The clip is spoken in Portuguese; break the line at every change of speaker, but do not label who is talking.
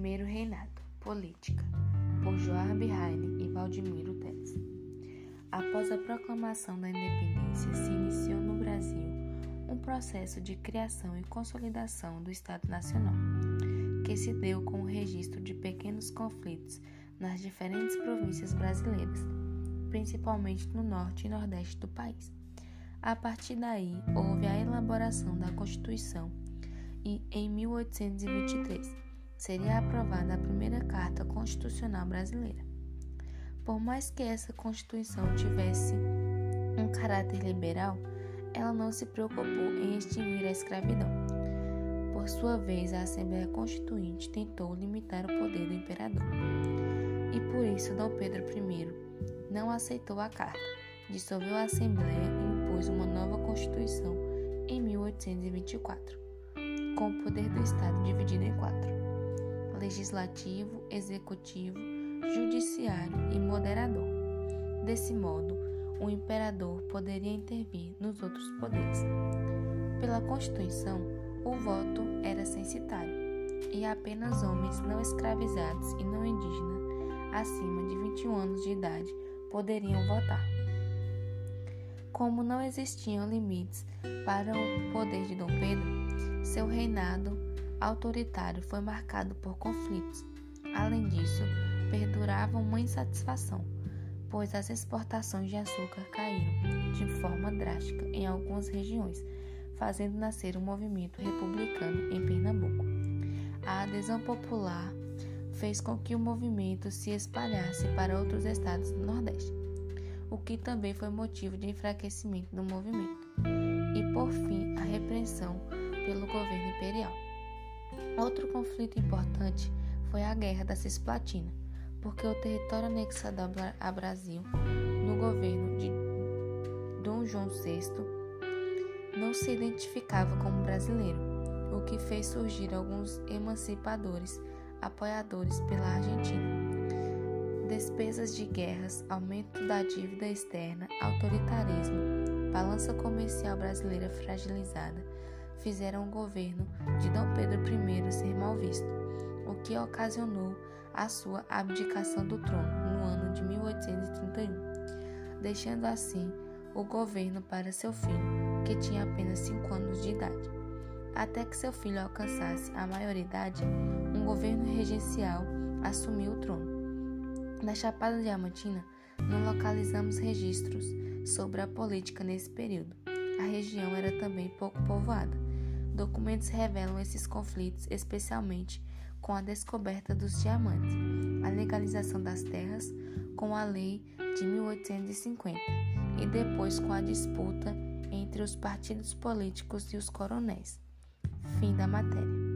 Primeiro Reinado Política por Joab Heine e Valdemiro Tess. Após a proclamação da independência, se iniciou no Brasil um processo de criação e consolidação do Estado Nacional, que se deu com o registro de pequenos conflitos nas diferentes províncias brasileiras, principalmente no norte e nordeste do país. A partir daí, houve a elaboração da Constituição e, em 1823, seria aprovada a primeira Carta Constitucional Brasileira. Por mais que essa Constituição tivesse um caráter liberal, ela não se preocupou em extinguir a escravidão. Por sua vez, a Assembleia Constituinte tentou limitar o poder do imperador. E por isso, Dom Pedro I não aceitou a carta, dissolveu a Assembleia e impôs uma nova Constituição em 1824, com o poder do Estado dividido em quatro: legislativo, executivo, judiciário e moderador. Desse modo, o imperador poderia intervir nos outros poderes. Pela Constituição, o voto era censitário e apenas homens não escravizados e não indígenas acima de 21 anos de idade poderiam votar. Como não existiam limites para o poder de Dom Pedro, seu reinado autoritário foi marcado por conflitos. Além disso, perdurava uma insatisfação, pois as exportações de açúcar caíram de forma drástica em algumas regiões, fazendo nascer um movimento republicano em Pernambuco. A adesão popular fez com que o movimento se espalhasse para outros estados do Nordeste, o que também foi motivo de enfraquecimento do movimento, e por fim a repressão pelo governo imperial. Outro conflito importante foi a Guerra da Cisplatina, porque o território anexado a Brasil no governo de Dom João VI não se identificava como brasileiro, o que fez surgir alguns emancipadores apoiadores pela Argentina. Despesas de guerras, aumento da dívida externa, autoritarismo, balança comercial brasileira fragilizada fizeram o governo de Dom Pedro I ser mal visto, o que ocasionou a sua abdicação do trono no ano de 1831, deixando assim o governo para seu filho, que tinha apenas 5 anos de idade. Até que seu filho alcançasse a maioridade, um governo regencial assumiu o trono. Na Chapada Diamantina, não localizamos registros sobre a política nesse período. A região era também pouco povoada. Documentos revelam esses conflitos, especialmente com a descoberta dos diamantes, a legalização das terras com a lei de 1850 e depois com a disputa entre os partidos políticos e os coronéis. Fim da matéria.